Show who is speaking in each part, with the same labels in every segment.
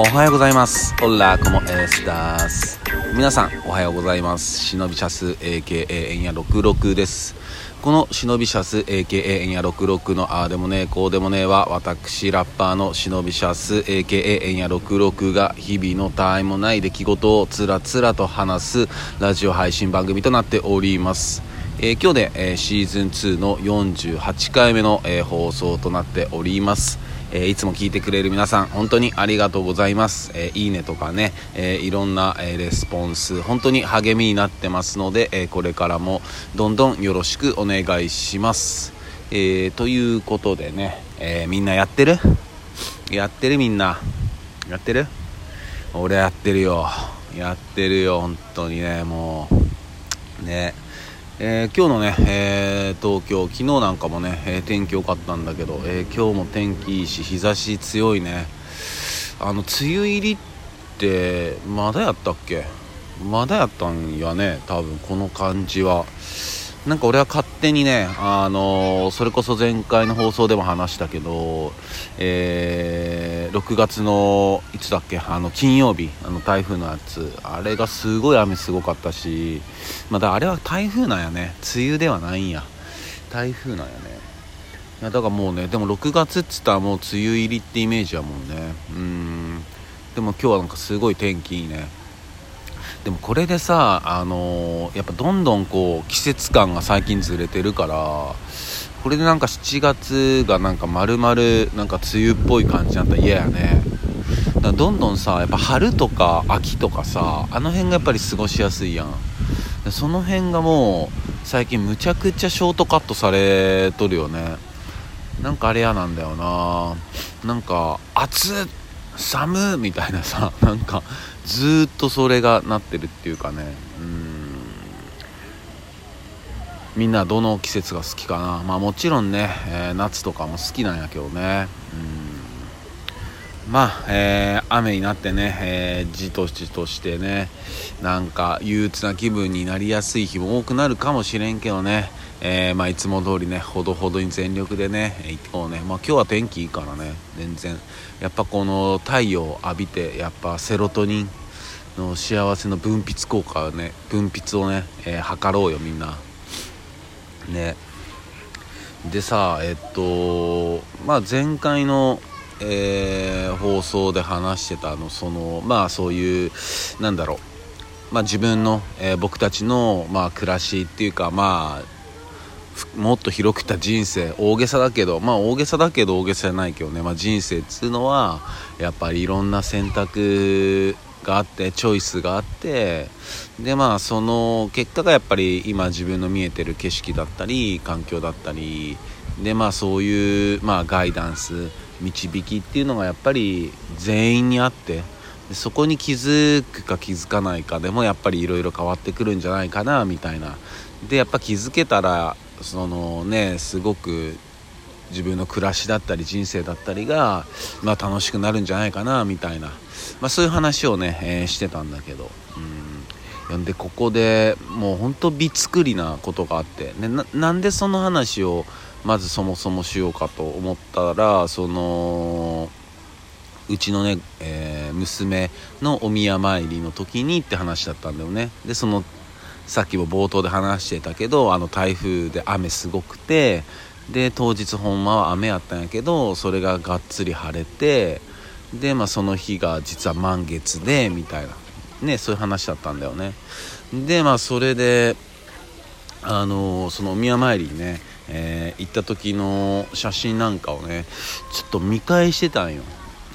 Speaker 1: おはようございます。オラコモエスタス。皆さん、おはようございます。忍びシャス AKA エンヤ66です。この忍びシャス AKA エンヤ66のああでもねえこうでもねえは私ラッパーの忍びシャス AKA エンヤ66が日々の他愛もない出来事をつらつらと話すラジオ配信番組となっております。えー今日で、えーシーズン2の48回目の、えー放送となっております、えーいつも聞いてくれる皆さん本当にありがとうございます、えーいいねとかね、えーいろんな、えレスポンス本当に励みになってますので、えこれからもどんどんよろしくお願いします、えということでね、えみんなやってる？やってる？みんな。やってる？俺やってるよ。やってるよ本当にねもう。ね。えー今日のね、えー東京昨日なんかもね、えー天気良かったんだけど、えー今日も天気いいし日差し強いね。あの梅雨入りってまだやったっけ？まだやったんやね多分この感じは。なんか俺は勝手にね、あのーそれこそ前回の放送でも話したけど、えー6月のいつだっけあの金曜日あの台風のやつあれがすごい雨すごかったしまだあれは台風なんやね。梅雨ではないんや。台風なんやね。いやだからもうねでも6月っつったらもう梅雨入りってイメージやもんね。うん。でも今日はなんかすごい天気いいね。でもこれでさ、あのーやっぱどんどんこう季節感が最近ずれてるからこれでなんか7月がなんか丸々なんか梅雨っぽい感じになったら嫌やね。だからどんどんさやっぱ春とか秋とかさあの辺がやっぱり過ごしやすいやん。その辺がもう最近むちゃくちゃショートカットされとるよね。なんかあれ嫌なんだよな。なんか暑っ寒みたいなさ なんかずっとそれがなってるっていうかね。うん。みんなどの季節が好きかな。まあもちろんね、えー夏とかも好きなんやけどね。うん。まあ、えー雨になってね、えーじとじとしてねなんか憂鬱な気分になりやすい日も多くなるかもしれんけどね、えーまあ、いつも通りねほどほどに全力でね行こうね、まあ、今日は天気いいからね全然。やっぱこの太陽を浴びてやっぱセロトニンの幸せの分泌効果をね分泌をね、えー測ろうよみんな。ね。でさえっとまあ前回の、えー放送で話してたのそのまあそういうなんだろう。まあ自分の、えー僕たちのまあ暮らしっていうかまあもっと広くた人生大げさだけどまあ大げさだけど大げさじゃないけどね、まあ、人生っつうのはやっぱりいろんな選択があってチョイスがあってでまあその結果がやっぱり今自分の見えてる景色だったり環境だったりでまあそういう、まあ、ガイダンス導きっていうのがやっぱり全員にあってでそこに気づくか気づかないかでもやっぱりいろいろ変わってくるんじゃないかなみたいな。でやっぱ気づけたらそのねすごく自分の暮らしだったり人生だったりが、まあ、楽しくなるんじゃないかなみたいな、まあ、そういう話をね、えーしてたんだけど。うん。でここでもうほんとびっくりなことがあって、ね、ななんでその話をまずそもそもしようかと思ったらそのうちのね、えー娘のお宮参りの時にって話だったんだよね。でそのさっきも冒頭で話してたけどあの台風で雨すごくてで当日ほんまは雨やったんやけどそれががっつり晴れてで、まあ、その日が実は満月でみたいな。ねそういう話だったんだよね。でまあそれであのそのお宮参りにね、えー行った時の写真なんかをねちょっと見返してたんよ。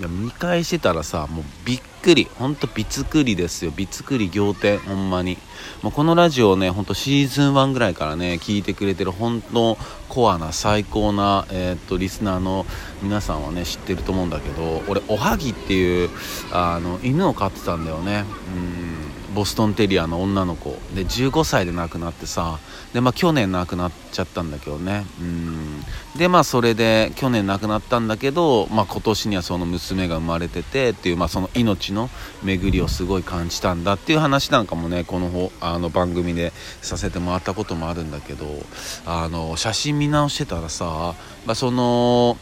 Speaker 1: いや見返してたらさもうびっくり。ほんとびつくりですよ。びつくり仰天。ほんまに。もうこのラジオねほんとシーズン1ぐらいからね聞いてくれてる本当コアな最高な、えーっとリスナーの皆さんはね知ってると思うんだけど俺おはぎっていうあの犬を飼ってたんだよね。うん。ボストンテリアの女の子。で15歳で亡くなってさでまあ去年亡くなっちゃったんだけどね。うん。でまあそれで去年亡くなったんだけど、まあ、今年にはその娘が生まれててっていう、まあ、その命の巡りをすごい感じたんだっていう話なんかもねこのほあの番組でさせてもらったこともあるんだけどあの写真見直してたらさ、まあ、その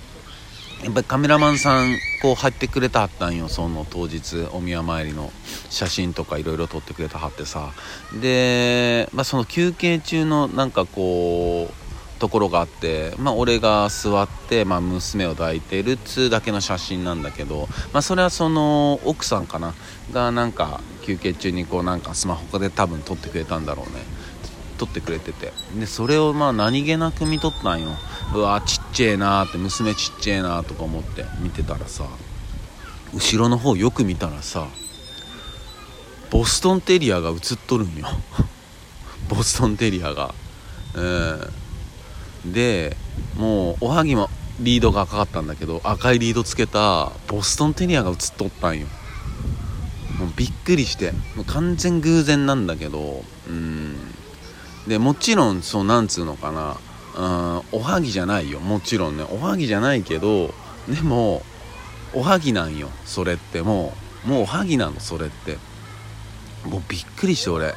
Speaker 1: やっぱりカメラマンさんこう入ってくれたはったんよ。その当日お宮参りの写真とかいろいろ撮ってくれたはってさ。で、まあ、その休憩中のなんかこうところがあって、まあ、俺が座って、まあ、娘を抱いてるっつうだけの写真なんだけど、まあ、それはその奥さんかな。がなんか休憩中にこうなんかスマホで多分撮ってくれたんだろうね。撮ってくれてて。でそれをまあ何気なく見とったんよ。うわちっちゃいなって娘ちっちゃいなとか思って見てたらさ後ろの方よく見たらさボストンテリアが映っとるんよ。ボストンテリアが。うん。でもうおはぎもリードが赤かったんだけど赤いリードつけたボストンテリアが映っとったんよ。もうびっくりしてもう完全偶然なんだけどうん。でもちろんそうなんつうのかな。うんおはぎじゃないよ。もちろんね。おはぎじゃないけどでもおはぎなんよ。それってもう。もうおはぎなのそれって。もうびっくりして俺。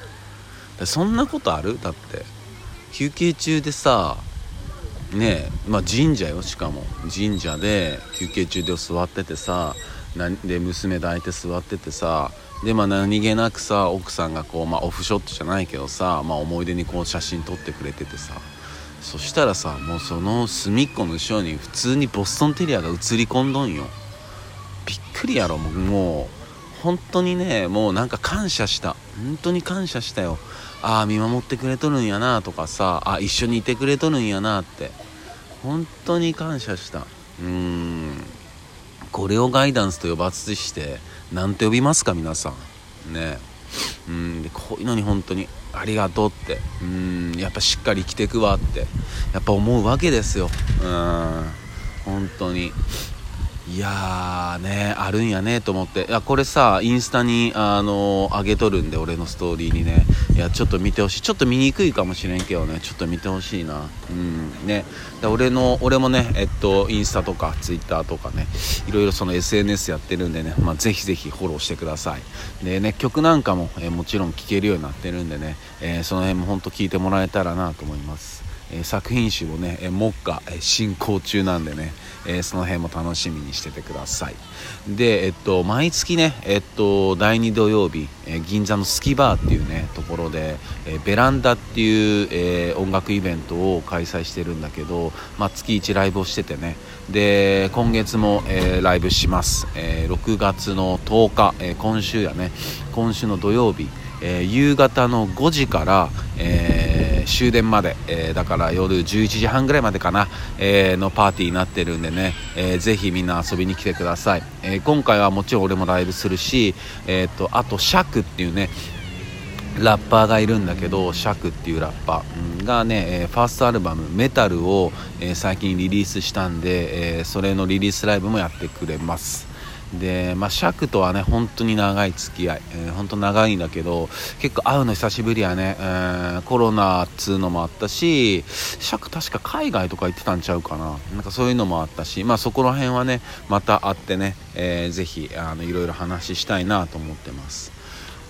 Speaker 1: そんなことある？だって。休憩中でさねまあ、神社よしかも。神社で休憩中で座っててさで娘抱いて座っててさでまあ何気なくさ奥さんがこう、まあ、オフショットじゃないけどさ、まあ、思い出にこう写真撮ってくれててさ。そしたらさもうその隅っこの後ろに普通にボストンテリアが映り込んどんよ。びっくりやろもうもう本当にねもうなんか感謝した。本当に感謝したよ。ああ見守ってくれとるんやなとかさあ一緒にいてくれとるんやなって。本当に感謝した。うん。これをガイダンスと呼ばずして何て呼びますか皆さん。ね。うん。でこういうのに本当にありがとうって。うんやっぱしっかり生きていくわって。やっぱ思うわけですよ。うん本当に。いやーねあるんやねと思って。いやこれさインスタにあの上げとるんで俺のストーリーにね。いやちょっと見てほしい。ちょっと見にくいかもしれんけどね。ちょっと見てほしいな。うんね。で俺の俺もねえっとインスタとかツイッターとかね。いろいろその SNS やってるんでね、まあ、ぜひぜひフォローしてください。でね曲なんかも、えー、もちろん聴けるようになってるんでね、えー、その辺も本当聞いてもらえたらなと思います。え作品集をね、え目下、え進行中なんでね、えその辺も楽しみにしててください。でえっと毎月ねえっと第2土曜日、え銀座のスキバーっていうねところで、えベランダっていう、え音楽イベントを開催してるんだけど、まあ、月1ライブをしててね。で今月も、えライブします、え6月の10日、え今週やね。今週の土曜日、え夕方の5時から、えー終電まで、えー、だから夜11時半ぐらいまでかな、えー、のパーティーになってるんでね、えー、ぜひみんな遊びに来てください、え今回はもちろん俺もライブするし、えーと、あとシャクっていうねラッパーがいるんだけどシャクっていうラッパーがね、えファーストアルバム「メタルを」え最近リリースしたんで、えそれのリリースライブもやってくれます。で、まあ、尺とはね本当に長い付き合い、えー、本当長いんだけど結構会うの久しぶりやね、えー、コロナっつうのもあったし尺確か海外とか行ってたんちゃうかな。なんかそういうのもあったし、まあ、そこら辺はねまた会ってね、えー、ぜひあのいろいろ話したいなと思ってます。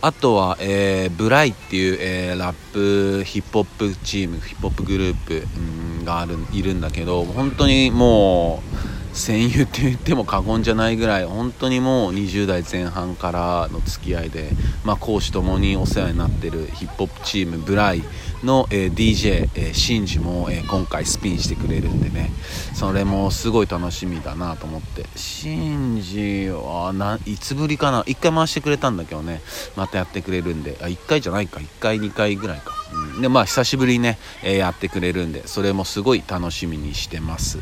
Speaker 1: あとは、えー、ブライっていう、えー、ラップヒップホップチームヒップホップグループ、うん、があるいるんだけど本当にもう戦友って言っても過言じゃないぐらい本当にもう20代前半からの付き合いで、まあ、講師ともにお世話になってるヒップホップチームブライの、え、DJ、えー、シンジも、え、今回スピンしてくれるんでね。それもすごい楽しみだなと思って。シンジはないつぶりかな？1回回してくれたんだけどね。またやってくれるんで。あ1回じゃないか。1回2回ぐらいか、うん、でまあ久しぶりにね、えやってくれるんで。それもすごい楽しみにしてます。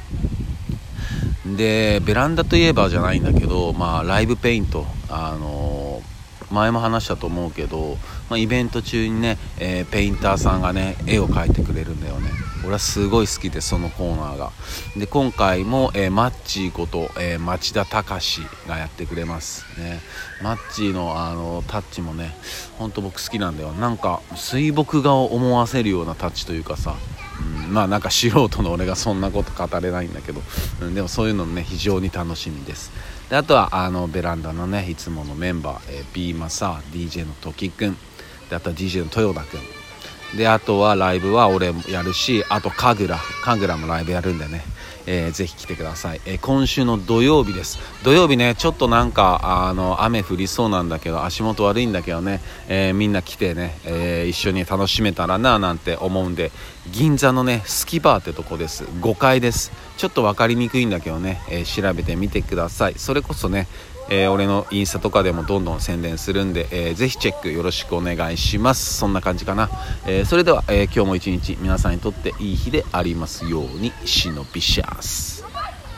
Speaker 1: でベランダといえばじゃないんだけど、まあ、ライブペイント、あのー、前も話したと思うけど、まあ、イベント中にね、えー、ペインターさんがね絵を描いてくれるんだよね。俺はすごい好きでそのコーナーが。で今回も、えー、マッチーこと、え町田隆がやってくれます。ね。マッチーのあのタッチもねほんと僕好きなんだよ。なんか水墨画を思わせるようなタッチというかさ、まあなんか素人の俺がそんなこと語れないんだけど、うん、でもそういうのね非常に楽しみです。であとはあのベランダのねいつものメンバー、えー、ビーマサー DJ のトキくん。であとは DJ の豊田くん。であとはライブは俺もやるしあと神楽神楽もライブやるんでね。えー、ぜひ来てください、えー、今週の土曜日です。土曜日ねちょっとなんかあの雨降りそうなんだけど足元悪いんだけどね、えー、みんな来てね、えー、一緒に楽しめたらななんて思うんで銀座のねスキバーってとこです。5階です。ちょっと分かりにくいんだけどね、えー、調べてみてください。それこそねえー、俺のインスタとかでもどんどん宣伝するんで、えー、ぜひチェックよろしくお願いします。そんな感じかな、えー、それでは、え今日も一日皆さんにとっていい日でありますようにシノビシャス